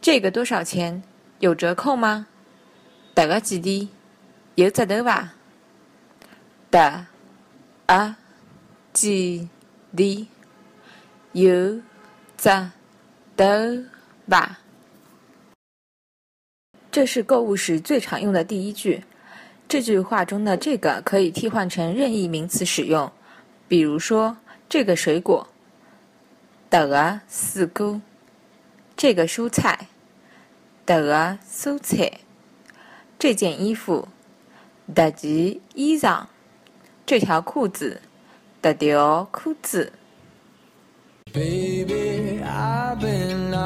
这个多少钱？有折扣吗？大个几滴？有折头伐？大啊几滴？有折头吧？这是购物时最常用的第一句。这句话中的“这个”可以替换成任意名词使用，比如说这个水果，迭个水果；这个蔬菜，迭个蔬菜；这件衣服，迭件衣裳；这条裤子，迭条裤子。